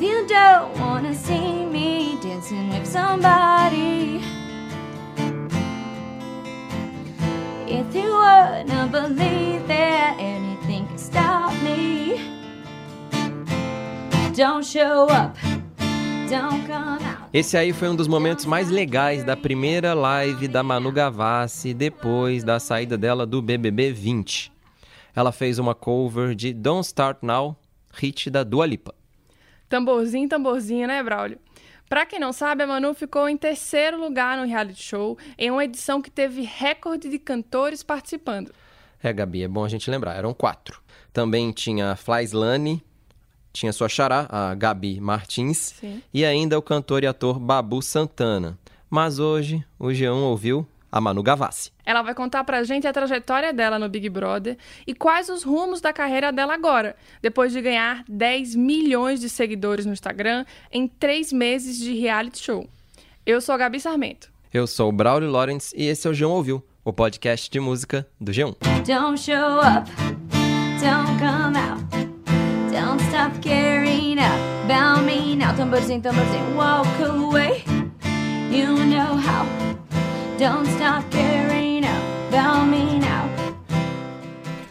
You don't wanna see me dancing with somebody, if you wanna believe that anything can stop me, don't show up. Esse aí foi um dos momentos mais legais da primeira live da Manu Gavassi depois da saída dela do BBB 20. Ela fez uma cover de Don't Start Now, hit da Dua Lipa. Tamborzinho, tamborzinho, né, Braulio? Pra quem não sabe, a Manu ficou em terceiro lugar no reality show, em uma edição que teve recorde de cantores participando. É, Gabi, é bom a gente lembrar, eram quatro. Também tinha a Flyslane, tinha sua xará, a Gabi Martins, Sim. e ainda o cantor e ator Babu Santana. Mas hoje o G1 ouviu a Manu Gavassi. Ela vai contar pra gente a trajetória dela no Big Brother e quais os rumos da carreira dela agora, depois de ganhar 10 milhões de seguidores no Instagram em três meses de reality show. Eu sou a Gabi Sarmento. Eu sou o Braulio Lawrence e esse é o G1 Ouviu, o podcast de música do G1. Don't show up, don't come out, don't stop caring about me now. Tamborzinho, tamborzinho, walk away. You know how. Don't stop caring about me now.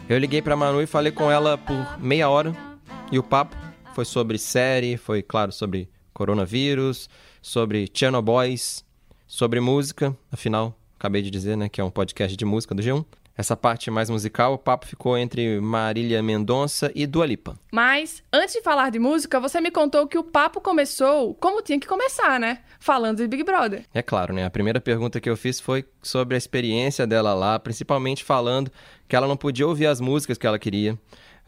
Eu liguei pra Manu e falei com ela por meia hora e o papo foi sobre série, foi, claro, sobre coronavírus, sobre Chernobyls, sobre música, afinal, acabei de dizer, né, que é um podcast de música do G1. Essa parte mais musical, o papo ficou entre Marília Mendonça e Dua Lipa. Mas, antes de falar de música, você me contou que o papo começou como tinha que começar, né? Falando de Big Brother. É claro, né? A primeira pergunta que eu fiz foi sobre a experiência dela lá, principalmente falando que ela não podia ouvir as músicas que ela queria,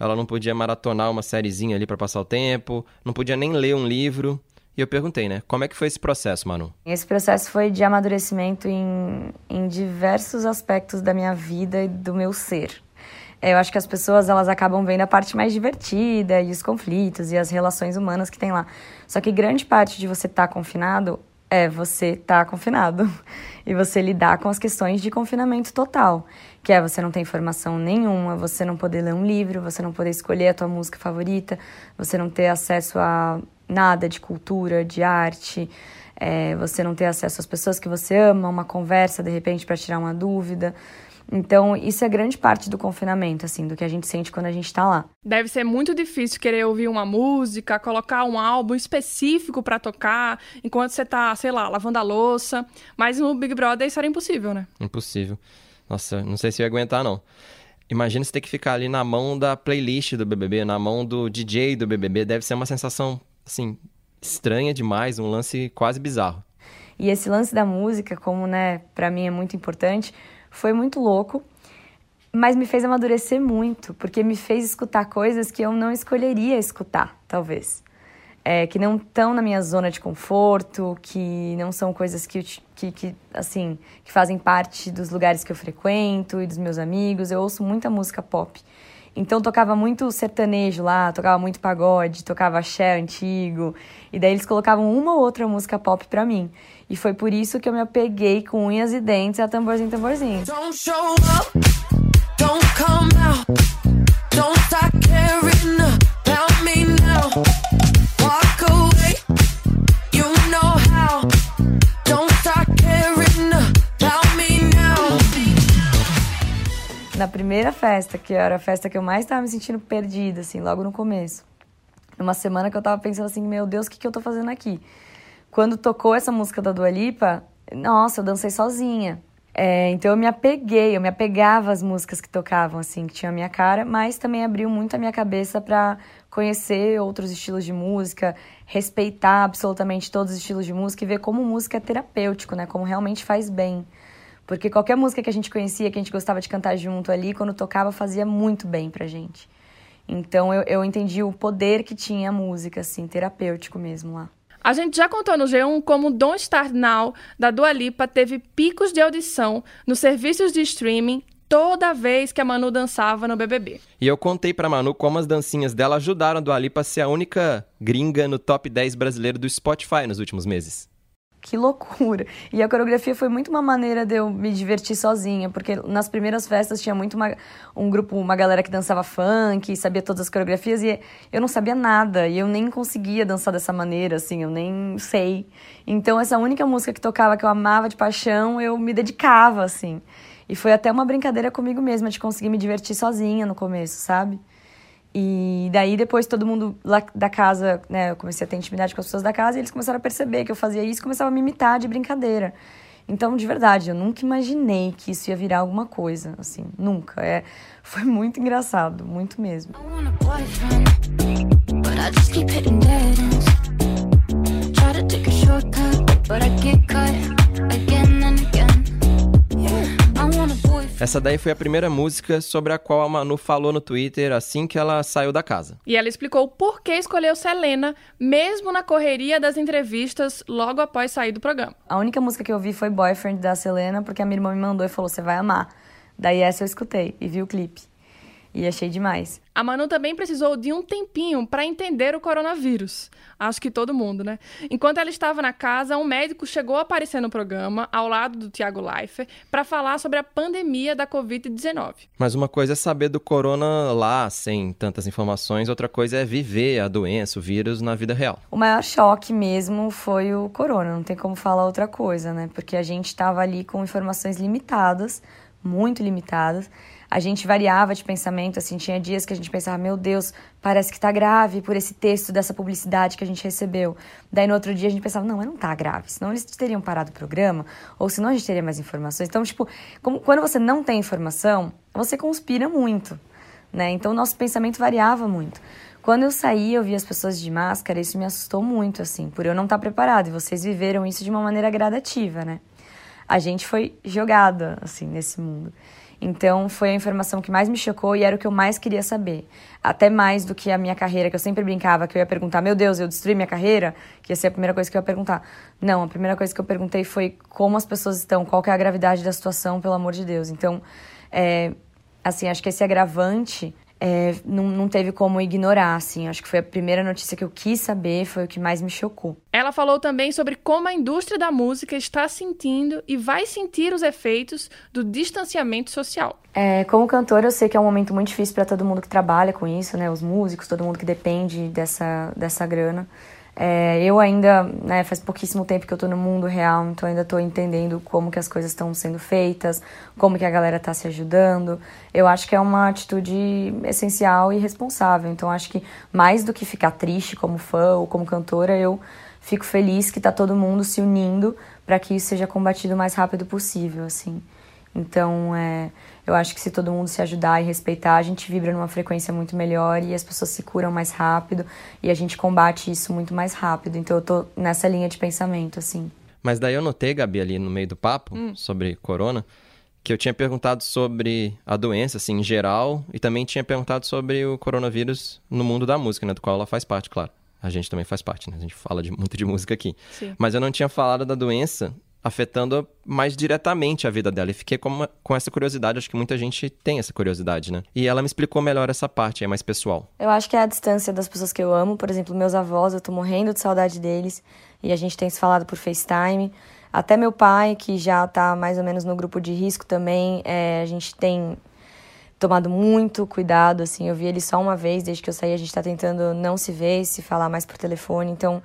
ela não podia maratonar uma sériezinha ali pra passar o tempo, não podia nem ler um livro. E eu perguntei, né? Como é que foi esse processo, Manu? Esse processo foi de amadurecimento em, em diversos aspectos da minha vida e do meu ser. É, Eu acho que as pessoas elas acabam vendo a parte mais divertida e os conflitos e as relações humanas que tem lá. Só que grande parte de você estar confinado é você estar confinado e você lidar com as questões de confinamento total, que é você não ter informação nenhuma, você não poder ler um livro, você não poder escolher a tua música favorita, você não ter acesso a nada de cultura, de arte, é, você não ter acesso às pessoas que você ama, uma conversa de repente para tirar uma dúvida. Então, isso é grande parte do confinamento, assim, do que a gente sente quando a gente tá lá. Deve ser muito difícil querer ouvir uma música, colocar um álbum específico pra tocar, enquanto você tá, sei lá, lavando a louça. Mas no Big Brother isso era impossível, né? Impossível. Nossa, não sei se eu ia aguentar, não. Imagina você ter que ficar ali na mão da playlist do BBB, na mão do DJ do BBB. Deve ser uma sensação, assim, estranha demais, um lance quase bizarro. E esse lance da música, como, né, pra mim é muito importante, foi muito louco, mas me fez amadurecer muito, porque me fez escutar coisas que eu não escolheria escutar, talvez. É, que não estão na minha zona de conforto, que não são coisas que, que, que, assim, que fazem parte dos lugares que eu frequento e dos meus amigos. Eu ouço muita música pop. Então tocava muito sertanejo lá, tocava muito pagode, tocava axé antigo. E daí eles colocavam uma ou outra música pop pra mim. E foi por isso que eu me apeguei com unhas e dentes a tamborzinho, tamborzinho. Don't show up, don't come out, don't caring Na primeira festa, que era a festa que eu mais tava me sentindo perdida, assim, logo no começo. Numa semana que eu tava pensando assim, meu Deus, o que, que eu tô fazendo aqui? Quando tocou essa música da Dua Lipa, nossa, eu dancei sozinha. É, então eu me apeguei, eu me apegava às músicas que tocavam, assim, que tinha a minha cara, mas também abriu muito a minha cabeça para conhecer outros estilos de música, respeitar absolutamente todos os estilos de música e ver como música é terapêutico, né? Como realmente faz bem. Porque qualquer música que a gente conhecia, que a gente gostava de cantar junto ali, quando tocava, fazia muito bem pra gente. Então eu, eu entendi o poder que tinha a música, assim, terapêutico mesmo lá. A gente já contou no G1 como Don't Start Now, da Dua Lipa, teve picos de audição nos serviços de streaming toda vez que a Manu dançava no BBB. E eu contei pra Manu como as dancinhas dela ajudaram a Dua Lipa a ser a única gringa no top 10 brasileiro do Spotify nos últimos meses. Que loucura. E a coreografia foi muito uma maneira de eu me divertir sozinha, porque nas primeiras festas tinha muito uma, um grupo, uma galera que dançava funk, sabia todas as coreografias, e eu não sabia nada, e eu nem conseguia dançar dessa maneira, assim, eu nem sei. Então, essa única música que tocava, que eu amava de paixão, eu me dedicava, assim. E foi até uma brincadeira comigo mesma, de conseguir me divertir sozinha no começo, sabe? E daí depois todo mundo lá da casa, né, eu comecei a ter intimidade com as pessoas da casa e eles começaram a perceber que eu fazia isso e começavam a me imitar de brincadeira. Então, de verdade, eu nunca imaginei que isso ia virar alguma coisa, assim, nunca. É, foi muito engraçado, muito mesmo. I Essa daí foi a primeira música sobre a qual a Manu falou no Twitter assim que ela saiu da casa. E ela explicou por que escolheu Selena, mesmo na correria das entrevistas logo após sair do programa. A única música que eu vi foi Boyfriend da Selena, porque a minha irmã me mandou e falou: você vai amar. Daí essa eu escutei e vi o clipe. E achei demais. A Manu também precisou de um tempinho para entender o coronavírus. Acho que todo mundo, né? Enquanto ela estava na casa, um médico chegou a aparecer no programa, ao lado do Tiago Leifert, para falar sobre a pandemia da Covid-19. Mas uma coisa é saber do corona lá, sem tantas informações, outra coisa é viver a doença, o vírus na vida real. O maior choque mesmo foi o corona, não tem como falar outra coisa, né? Porque a gente estava ali com informações limitadas, muito limitadas. A gente variava de pensamento, assim, tinha dias que a gente pensava, meu Deus, parece que tá grave por esse texto dessa publicidade que a gente recebeu. Daí no outro dia a gente pensava, não, mas não tá grave, senão eles teriam parado o programa, ou senão a gente teria mais informações. Então, tipo, como, quando você não tem informação, você conspira muito, né? Então o nosso pensamento variava muito. Quando eu saí, eu vi as pessoas de máscara, isso me assustou muito, assim, por eu não estar preparada. E vocês viveram isso de uma maneira gradativa, né? A gente foi jogada, assim, nesse mundo. Então, foi a informação que mais me chocou e era o que eu mais queria saber. Até mais do que a minha carreira, que eu sempre brincava, que eu ia perguntar, meu Deus, eu destruí minha carreira? Que ia ser a primeira coisa que eu ia perguntar. Não, a primeira coisa que eu perguntei foi como as pessoas estão, qual é a gravidade da situação, pelo amor de Deus. Então, é, assim, acho que esse agravante é, não, não teve como ignorar, assim. Acho que foi a primeira notícia que eu quis saber, foi o que mais me chocou. Ela falou também sobre como a indústria da música está sentindo e vai sentir os efeitos do distanciamento social. É, como cantora, eu sei que é um momento muito difícil para todo mundo que trabalha com isso, né? Os músicos, todo mundo que depende dessa, dessa grana. É, eu ainda, né, faz pouquíssimo tempo que eu tô no mundo real, então ainda tô entendendo como que as coisas estão sendo feitas, como que a galera tá se ajudando. Eu acho que é uma atitude essencial e responsável. Então acho que mais do que ficar triste como fã ou como cantora, eu fico feliz que tá todo mundo se unindo para que isso seja combatido o mais rápido possível, assim. Então, é, eu acho que se todo mundo se ajudar e respeitar, a gente vibra numa frequência muito melhor e as pessoas se curam mais rápido e a gente combate isso muito mais rápido. Então, eu tô nessa linha de pensamento, assim. Mas daí eu notei, Gabi, ali no meio do papo, sobre corona, que eu tinha perguntado sobre a doença, assim, em geral, e também tinha perguntado sobre o coronavírus no mundo da música, né? Do qual ela faz parte, claro. A gente também faz parte, né? A gente fala de, muito de música aqui. Sim. Mas eu não tinha falado da doença afetando mais diretamente a vida dela. E fiquei com, uma- com essa curiosidade, acho que muita gente tem essa curiosidade, né? E ela me explicou melhor essa parte, é mais pessoal. Eu acho que é a distância das pessoas que eu amo, por exemplo, meus avós, eu tô morrendo de saudade deles e a gente tem se falado por FaceTime. Até meu pai, que já tá mais ou menos no grupo de risco também, é, a gente tem tomado muito cuidado, assim, eu vi ele só uma vez, desde que eu saí a gente tá tentando não se ver, se falar mais por telefone, então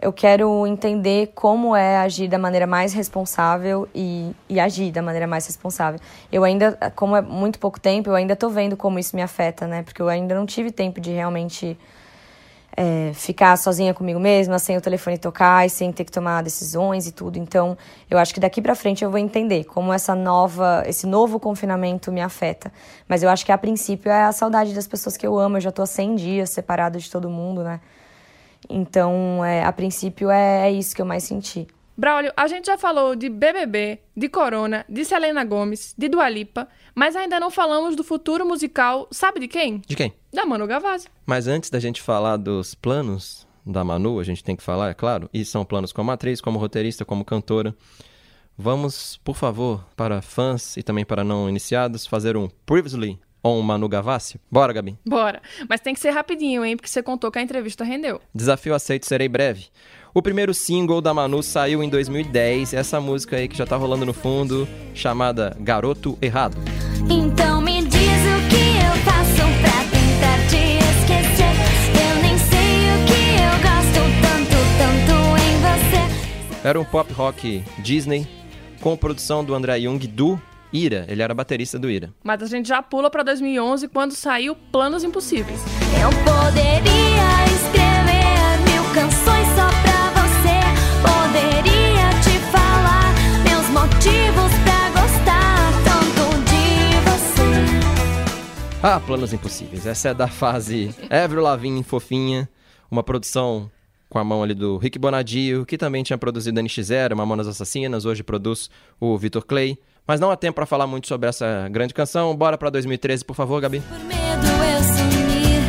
eu quero entender como é agir da maneira mais responsável e, e agir da maneira mais responsável. Eu ainda, como é muito pouco tempo, eu ainda tô vendo como isso me afeta, né? Porque eu ainda não tive tempo de realmente é, ficar sozinha comigo mesma, sem o telefone tocar e sem ter que tomar decisões e tudo. Então, eu acho que daqui pra frente eu vou entender como essa nova, esse novo confinamento me afeta. Mas eu acho que a princípio é a saudade das pessoas que eu amo. Eu já tô há 100 dias separada de todo mundo, né? Então, é, a princípio é, é isso que eu mais senti. Braulio, a gente já falou de BBB, de Corona, de Selena Gomes, de Dua Lipa, mas ainda não falamos do futuro musical, sabe de quem? De quem? Da Manu Gavazzi. Mas antes da gente falar dos planos da Manu, a gente tem que falar, é claro, e são planos como atriz, como roteirista, como cantora. Vamos, por favor, para fãs e também para não iniciados, fazer um Previously on Manu Gavassi? Bora, Gabi. Bora. Mas tem que ser rapidinho, hein? Porque você contou que a entrevista rendeu. Desafio aceito, serei breve. O primeiro single da Manu saiu em 2010, essa música aí que já tá rolando no fundo, chamada Garoto Errado. Então me diz o que eu faço pra tentar te esquecer. Eu nem sei o que eu gosto tanto, tanto em você. Era um pop rock Disney, com produção do André Jung do Ira, ele era baterista do Ira. Mas a gente já pula pra 2011, quando saiu Planos Impossíveis. Eu poderia escrever mil canções só pra você. Poderia te falar meus motivos pra gostar tanto de você. Ah, Planos Impossíveis, essa é da fase Avril Lavigne fofinha, uma produção com a mão ali do Rick Bonadio, que também tinha produzido NX0, Mamonas Assassinas, hoje produz o Vitor Clay. Mas não há tempo pra falar muito sobre essa grande canção. Bora pra 2013, por favor, Gabi. Por medo eu sumir,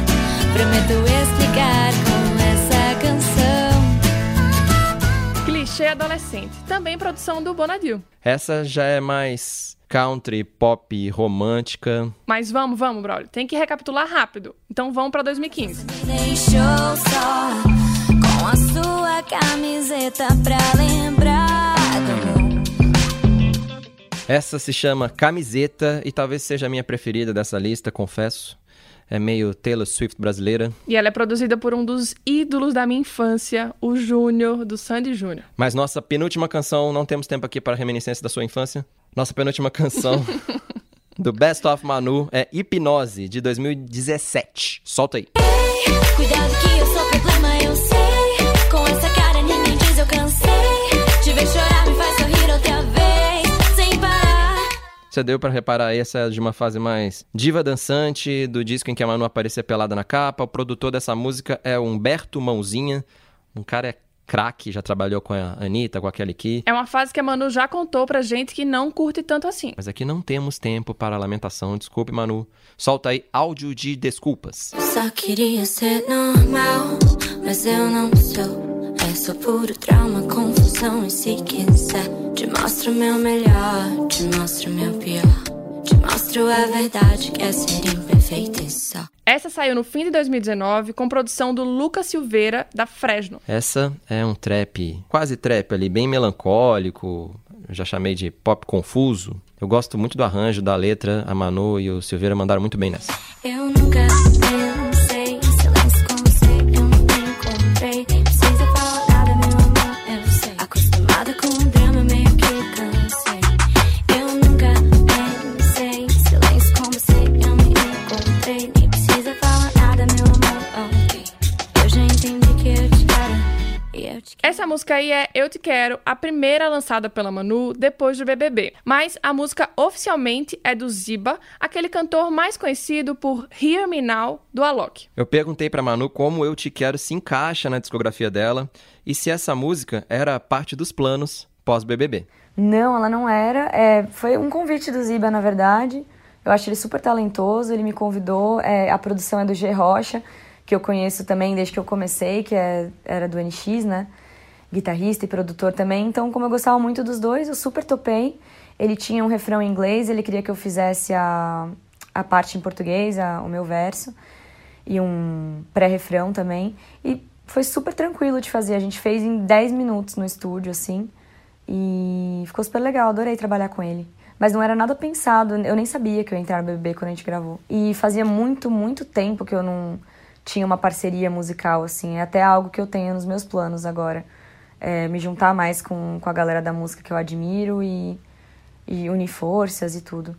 prometo explicar com essa canção. Clichê adolescente. Também produção do Bonadil. Essa já é mais country, pop, romântica. Mas vamos, vamos, brother. Tem que recapitular rápido. Então vamos pra 2015. Me deixou só com a sua camiseta pra lembrar. Essa se chama Camiseta e talvez seja a minha preferida dessa lista, confesso. É meio Taylor Swift brasileira. E ela é produzida por um dos ídolos da minha infância, o Júnior, do Sandy Júnior. Mas nossa penúltima canção, não temos tempo aqui para reminiscência da sua infância. Nossa penúltima canção do Best of Manu é Hipnose, de 2017. Solta aí. Cuidado que eu sou problema, eu sei. Com essa cara ninguém diz eu cansei. Te ver chorar me faz sorrir parar. Você deu pra reparar, essa é de uma fase mais diva dançante, do disco em que a Manu aparecia pelada na capa. O produtor dessa música é o Humberto Mãozinha. Um cara é craque, já trabalhou com a Anitta, com a Kelly Key. É uma fase que a Manu já contou pra gente que não curte tanto assim. Mas aqui não temos tempo para lamentação. Desculpe, Manu. Solta aí áudio de desculpas. Só queria ser normal, mas eu não sou. É só puro trauma, confusão. E se quiser, te mostro o meu melhor, te mostro o meu pior. Te mostro a verdade que é ser imperfeita e só. Essa saiu no fim de 2019 com produção do Lucas Silveira, da Fresno. Essa é um trap, quase trap ali, bem melancólico. Eu já chamei de pop confuso. Eu gosto muito do arranjo, da letra. A Manu e o Silveira mandaram muito bem nessa. Eu nunca música aí é Eu Te Quero, a primeira lançada pela Manu depois do BBB. Mas a música oficialmente é do Ziba, aquele cantor mais conhecido por Hear Me Now, do Alok. Eu perguntei pra Manu como Eu Te Quero se encaixa na discografia dela e se essa música era parte dos planos pós-BBB. Não, ela não era. É, foi um convite do Ziba, na verdade. Eu acho ele super talentoso, ele me convidou. É, a produção é do G Rocha, que eu conheço também desde que eu comecei, que é- era do NX, né? Guitarrista e produtor também. Então, como eu gostava muito dos dois, eu super topei. Ele tinha um refrão em inglês, ele queria que eu fizesse a, a parte em português, a- o meu verso, e um pré-refrão também. E foi super tranquilo de fazer. A gente fez em 10 minutos no estúdio, assim. E ficou super legal, adorei trabalhar com ele. Mas não era nada pensado, eu nem sabia que eu ia entrar no BBB quando a gente gravou. E fazia muito, muito tempo que eu não tinha uma parceria musical, assim. É até algo que eu tenho nos meus planos agora. É, me juntar mais com, com a galera da música que eu admiro e, e unir forças e tudo.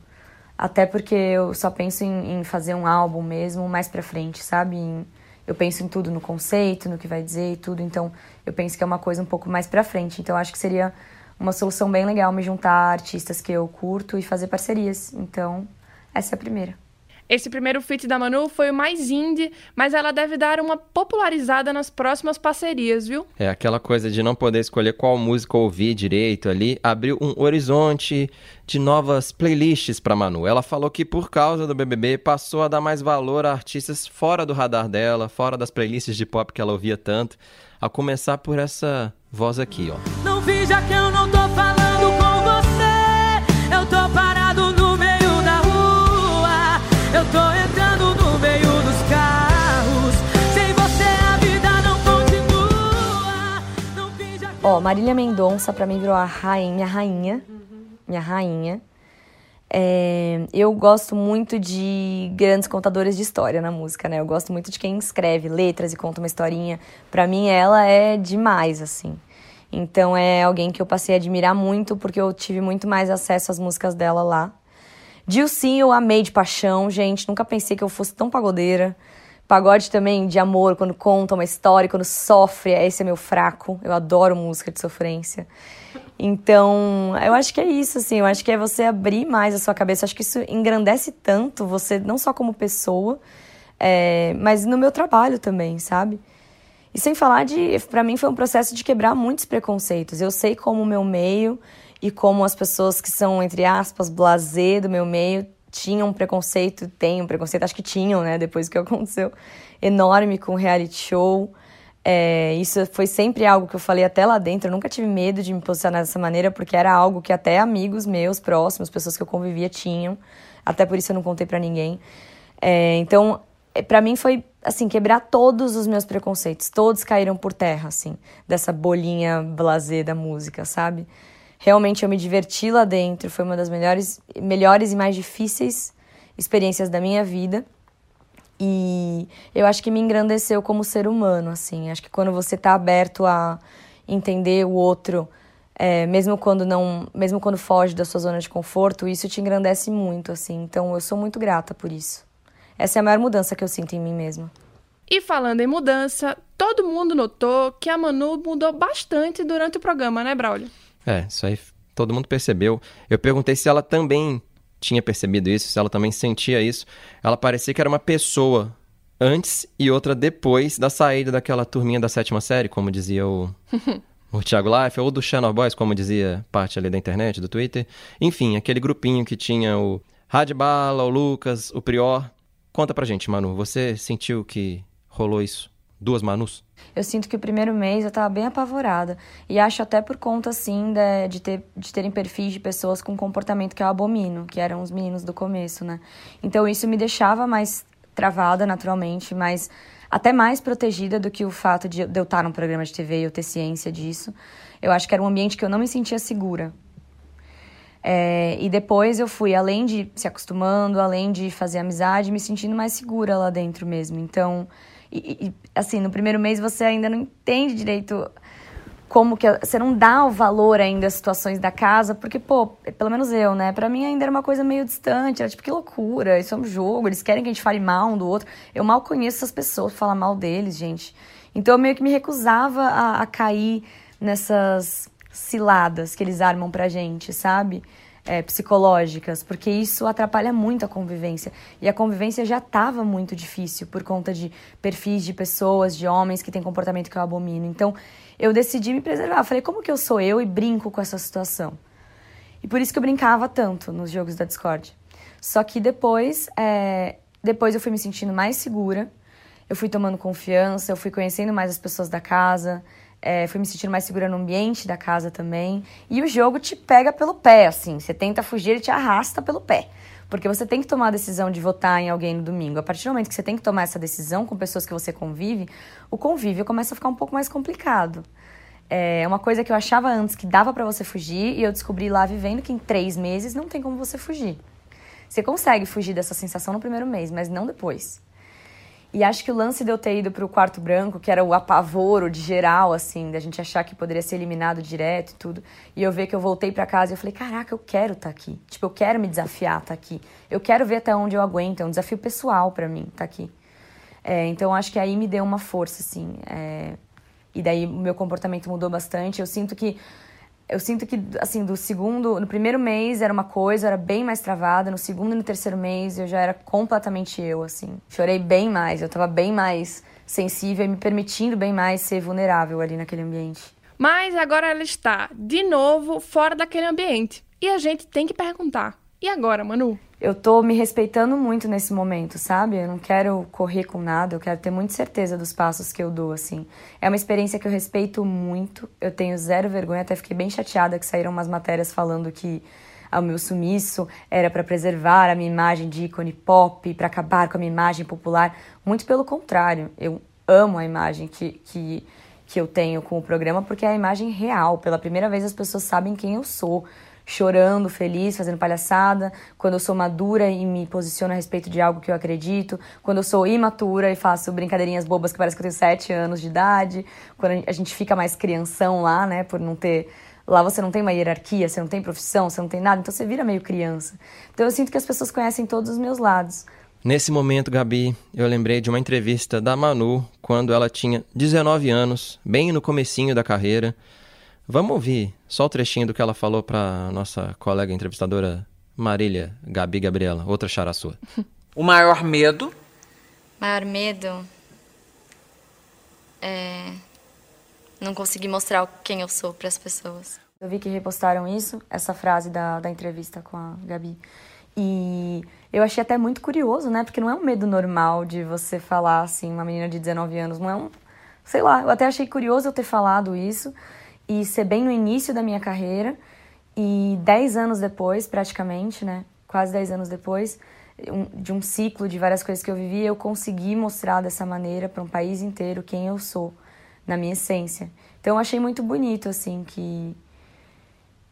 Até porque eu só penso em, em fazer um álbum mesmo mais pra frente, sabe? Em- eu penso em tudo no conceito, no que vai dizer e tudo. Então, eu penso que é uma coisa um pouco mais pra frente. Então, acho que seria uma solução bem legal me juntar a artistas que eu curto e fazer parcerias. Então, essa é a primeira. Esse primeiro feat da Manu foi o mais indie, mas ela deve dar uma popularizada nas próximas parcerias, viu? É aquela coisa de não poder escolher qual música ouvir direito ali, abriu um horizonte de novas playlists pra Manu. Ela falou que por causa do BBB passou a dar mais valor a artistas fora do radar dela, fora das playlists de pop que ela ouvia tanto, a começar por essa voz aqui, ó. Não finja que eu não tô Ó, Marília Mendonça pra mim virou a rainha, minha rainha. Minha rainha. É, eu gosto muito de grandes contadores de história na música, né? Eu gosto muito de quem escreve letras e conta uma historinha. Pra mim, ela é demais, assim. Então, é alguém que eu passei a admirar muito, porque eu tive muito mais acesso às músicas dela lá. Dilcinho eu amei de paixão, gente. Nunca pensei que eu fosse tão pagodeira. Pagode também de amor, quando conta uma história, quando sofre, esse é meu fraco. Eu adoro música de sofrência. Então, eu acho que é isso, assim. Eu acho que é você abrir mais a sua cabeça. Eu acho que isso engrandece tanto você, não só como pessoa, é, mas no meu trabalho também, sabe? E sem falar de. Pra mim foi um processo de quebrar muitos preconceitos. Eu sei como o meu meio e como as pessoas que são, entre aspas, blasé do meu meio tinham um preconceito, têm um preconceito, acho que tinham, né, depois do que aconteceu, enorme com reality show. É, isso foi sempre algo que eu falei até lá dentro. Eu nunca tive medo de me posicionar dessa maneira, porque era algo que até amigos meus próximos, pessoas que eu convivia, tinham. Até por isso eu não contei para ninguém. É, então, é, para mim foi assim quebrar todos os meus preconceitos. Todos caíram por terra, assim, dessa bolinha blasé da música, sabe? Realmente eu me diverti lá dentro. Foi uma das melhores, melhores e mais difíceis experiências da minha vida. E eu acho que me engrandeceu como ser humano, assim. Acho que quando você está aberto a entender o outro, é, mesmo quando não, mesmo quando foge da sua zona de conforto, isso te engrandece muito, assim. Então eu sou muito grata por isso. Essa é a maior mudança que eu sinto em mim mesma. E falando em mudança, todo mundo notou que a Manu mudou bastante durante o programa, né, Braulio? É, isso aí todo mundo percebeu. Eu perguntei se ela também tinha percebido isso, se ela também sentia isso. Ela parecia que era uma pessoa antes e outra depois da saída daquela turminha da sétima série, como dizia o, o Thiago Life, ou do Channel Boys, como dizia parte ali da internet, do Twitter. Enfim, aquele grupinho que tinha o Radbala, o Lucas, o Prior. Conta pra gente, Manu, você sentiu que rolou isso? Duas Manus? Eu sinto que o primeiro mês eu tava bem apavorada. E acho até por conta, assim, de, de, ter, de terem perfis de pessoas com comportamento que eu abomino, que eram os meninos do começo, né? Então isso me deixava mais travada, naturalmente, mas até mais protegida do que o fato de eu estar num programa de TV e eu ter ciência disso. Eu acho que era um ambiente que eu não me sentia segura. É, e depois eu fui, além de se acostumando, além de fazer amizade, me sentindo mais segura lá dentro mesmo. Então, e, e, assim, no primeiro mês você ainda não entende direito como que você não dá o valor ainda às situações da casa, porque pô, pelo menos eu, né, para mim ainda era uma coisa meio distante, era tipo que loucura, isso é um jogo, eles querem que a gente fale mal um do outro. Eu mal conheço essas pessoas, falar mal deles, gente. Então eu meio que me recusava a, a cair nessas ciladas que eles armam pra gente, sabe? É, psicológicas, porque isso atrapalha muito a convivência. E a convivência já estava muito difícil por conta de perfis de pessoas, de homens que têm comportamento que eu abomino. Então, eu decidi me preservar. Falei, como que eu sou eu e brinco com essa situação? E por isso que eu brincava tanto nos jogos da Discord. Só que depois, é, depois eu fui me sentindo mais segura, eu fui tomando confiança, eu fui conhecendo mais as pessoas da casa, é, fui me sentindo mais segura no ambiente da casa também. E o jogo te pega pelo pé, assim. Você tenta fugir, ele te arrasta pelo pé. Porque você tem que tomar a decisão de votar em alguém no domingo. A partir do momento que você tem que tomar essa decisão com pessoas que você convive, o convívio começa a ficar um pouco mais complicado. É uma coisa que eu achava antes que dava para você fugir e eu descobri lá vivendo que em três meses não tem como você fugir. Você consegue fugir dessa sensação no primeiro mês, mas não depois. E acho que o lance de eu ter ido pro quarto branco, que era o apavoro de geral, assim, da gente achar que poderia ser eliminado direto e tudo. E eu ver que eu voltei para casa e eu falei, caraca, eu quero estar tá aqui. Tipo, eu quero me desafiar estar tá aqui. Eu quero ver até onde eu aguento. É um desafio pessoal para mim estar tá aqui. É, então acho que aí me deu uma força, assim. É... E daí o meu comportamento mudou bastante. Eu sinto que eu sinto que, assim, do segundo. No primeiro mês era uma coisa, era bem mais travada. No segundo e no terceiro mês eu já era completamente eu, assim. Chorei bem mais, eu tava bem mais sensível e me permitindo bem mais ser vulnerável ali naquele ambiente. Mas agora ela está, de novo, fora daquele ambiente. E a gente tem que perguntar: e agora, Manu? Eu tô me respeitando muito nesse momento, sabe? Eu não quero correr com nada, eu quero ter muita certeza dos passos que eu dou, assim. É uma experiência que eu respeito muito, eu tenho zero vergonha, até fiquei bem chateada que saíram umas matérias falando que o meu sumiço era para preservar a minha imagem de ícone pop, para acabar com a minha imagem popular. Muito pelo contrário, eu amo a imagem que, que, que eu tenho com o programa, porque é a imagem real. Pela primeira vez as pessoas sabem quem eu sou. Chorando, feliz, fazendo palhaçada, quando eu sou madura e me posiciono a respeito de algo que eu acredito, quando eu sou imatura e faço brincadeirinhas bobas que parece que eu tenho sete anos de idade, quando a gente fica mais crianção lá, né, por não ter Lá você não tem uma hierarquia, você não tem profissão, você não tem nada, então você vira meio criança. Então eu sinto que as pessoas conhecem todos os meus lados. Nesse momento, Gabi, eu lembrei de uma entrevista da Manu quando ela tinha 19 anos, bem no comecinho da carreira. Vamos ouvir só o trechinho do que ela falou para nossa colega entrevistadora Marília Gabi Gabriela, outra chara sua. O maior medo? Maior medo é não conseguir mostrar quem eu sou para as pessoas. Eu vi que repostaram isso, essa frase da, da entrevista com a Gabi. E eu achei até muito curioso, né? Porque não é um medo normal de você falar assim, uma menina de 19 anos, não é um. Sei lá, eu até achei curioso eu ter falado isso e ser bem no início da minha carreira. E 10 anos depois, praticamente, né? Quase 10 anos depois, de um ciclo de várias coisas que eu vivi, eu consegui mostrar dessa maneira para um país inteiro quem eu sou na minha essência. Então eu achei muito bonito, assim, que,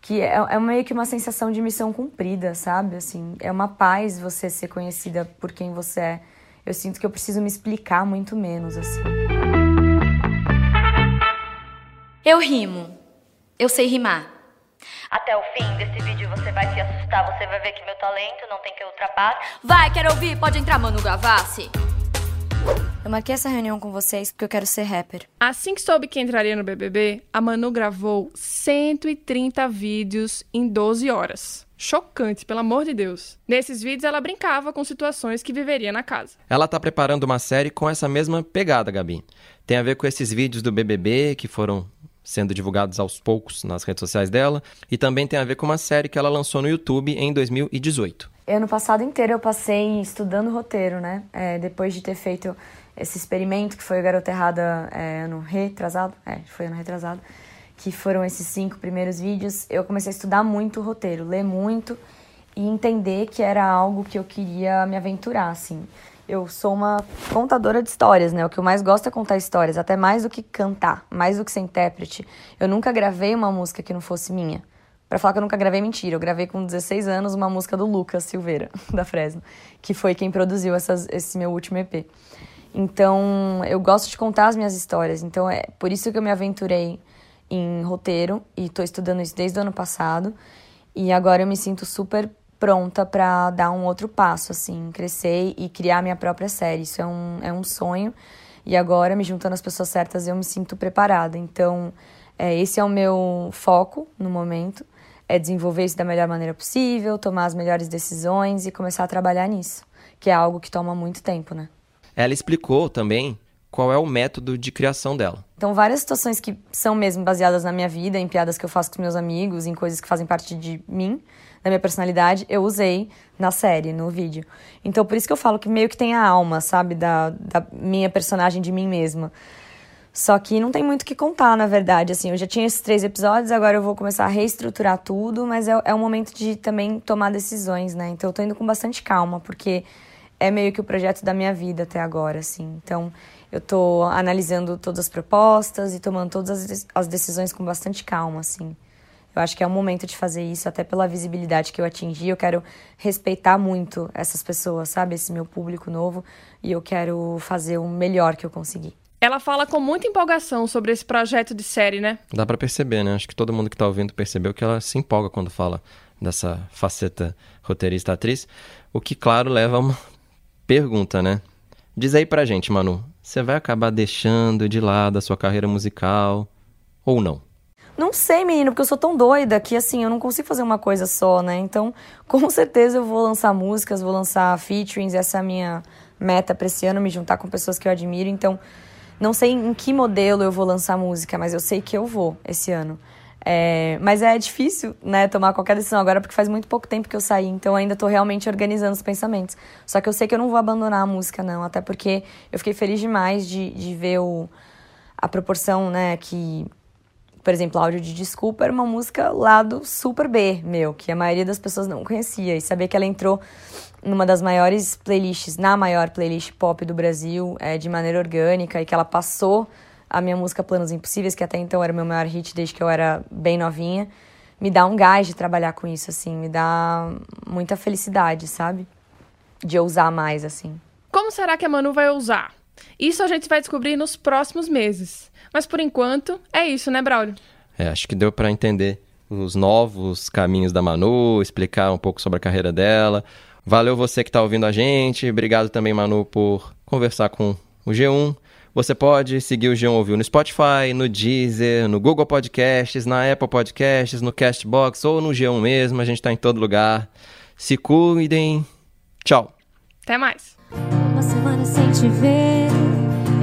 que é, é meio que uma sensação de missão cumprida, sabe? Assim, é uma paz você ser conhecida por quem você é. Eu sinto que eu preciso me explicar muito menos, assim. Eu rimo. Eu sei rimar. Até o fim desse vídeo você vai se assustar, você vai ver que meu talento não tem que ultrapassar. Vai, quero ouvir, pode entrar, Manu Gavassi. Eu marquei essa reunião com vocês porque eu quero ser rapper. Assim que soube que entraria no BBB, a Manu gravou 130 vídeos em 12 horas. Chocante, pelo amor de Deus. Nesses vídeos ela brincava com situações que viveria na casa. Ela tá preparando uma série com essa mesma pegada, Gabi. Tem a ver com esses vídeos do BBB que foram sendo divulgados aos poucos nas redes sociais dela, e também tem a ver com uma série que ela lançou no YouTube em 2018. Ano passado inteiro eu passei estudando roteiro, né? É, depois de ter feito esse experimento que foi o Garota Errada é, ano retrasado, é, foi ano retrasado, que foram esses cinco primeiros vídeos, eu comecei a estudar muito o roteiro, ler muito e entender que era algo que eu queria me aventurar, assim. Eu sou uma contadora de histórias, né? O que eu mais gosto é contar histórias, até mais do que cantar, mais do que ser intérprete. Eu nunca gravei uma música que não fosse minha. Para falar que eu nunca gravei mentira, eu gravei com 16 anos uma música do Lucas Silveira, da Fresno, que foi quem produziu essas, esse meu último EP. Então, eu gosto de contar as minhas histórias. Então, é por isso que eu me aventurei em roteiro e estou estudando isso desde o ano passado. E agora eu me sinto super pronta para dar um outro passo, assim, crescer e criar minha própria série. Isso é um, é um sonho. E agora, me juntando as pessoas certas, eu me sinto preparada. Então, é, esse é o meu foco no momento. É desenvolver isso da melhor maneira possível, tomar as melhores decisões e começar a trabalhar nisso. Que é algo que toma muito tempo, né? Ela explicou também qual é o método de criação dela. Então, várias situações que são mesmo baseadas na minha vida, em piadas que eu faço com meus amigos, em coisas que fazem parte de mim, da minha personalidade, eu usei na série, no vídeo. Então, por isso que eu falo que meio que tem a alma, sabe, da, da minha personagem, de mim mesma. Só que não tem muito o que contar, na verdade. Assim, eu já tinha esses três episódios, agora eu vou começar a reestruturar tudo, mas é, é um momento de também tomar decisões, né? Então, eu tô indo com bastante calma, porque é meio que o projeto da minha vida até agora, assim. Então, eu tô analisando todas as propostas e tomando todas as decisões com bastante calma, assim. Eu acho que é o momento de fazer isso, até pela visibilidade que eu atingi. Eu quero respeitar muito essas pessoas, sabe? Esse meu público novo. E eu quero fazer o melhor que eu conseguir. Ela fala com muita empolgação sobre esse projeto de série, né? Dá para perceber, né? Acho que todo mundo que tá ouvindo percebeu que ela se empolga quando fala dessa faceta roteirista-atriz. O que, claro, leva a uma pergunta, né? Diz aí pra gente, Manu, você vai acabar deixando de lado a sua carreira musical ou não? Não sei, menino, porque eu sou tão doida que assim, eu não consigo fazer uma coisa só, né? Então, com certeza eu vou lançar músicas, vou lançar featurings, essa é a minha meta pra esse ano, me juntar com pessoas que eu admiro. Então, não sei em que modelo eu vou lançar música, mas eu sei que eu vou esse ano. É, mas é difícil, né, tomar qualquer decisão agora, porque faz muito pouco tempo que eu saí, então ainda estou realmente organizando os pensamentos. Só que eu sei que eu não vou abandonar a música, não, até porque eu fiquei feliz demais de, de ver o, a proporção, né, que, por exemplo, áudio de Desculpa era uma música lado super B, meu, que a maioria das pessoas não conhecia, e saber que ela entrou numa das maiores playlists, na maior playlist pop do Brasil, é, de maneira orgânica, e que ela passou a minha música Planos Impossíveis, que até então era o meu maior hit desde que eu era bem novinha, me dá um gás de trabalhar com isso, assim, me dá muita felicidade, sabe? De ousar mais, assim. Como será que a Manu vai ousar? Isso a gente vai descobrir nos próximos meses. Mas por enquanto, é isso, né, Braulio? É, acho que deu para entender os novos caminhos da Manu, explicar um pouco sobre a carreira dela. Valeu você que está ouvindo a gente. Obrigado também, Manu, por conversar com o G1. Você pode seguir o G1 Ouviu no Spotify, no Deezer, no Google Podcasts, na Apple Podcasts, no Castbox ou no G1 mesmo. A gente está em todo lugar. Se cuidem. Tchau. Até mais. Uma semana sem te ver,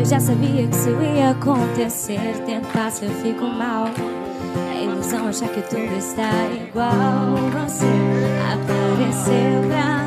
já sabia que isso ia acontecer. Tempo passa, eu fico mal. A ilusão achar que tudo está igual. Você apareceu pra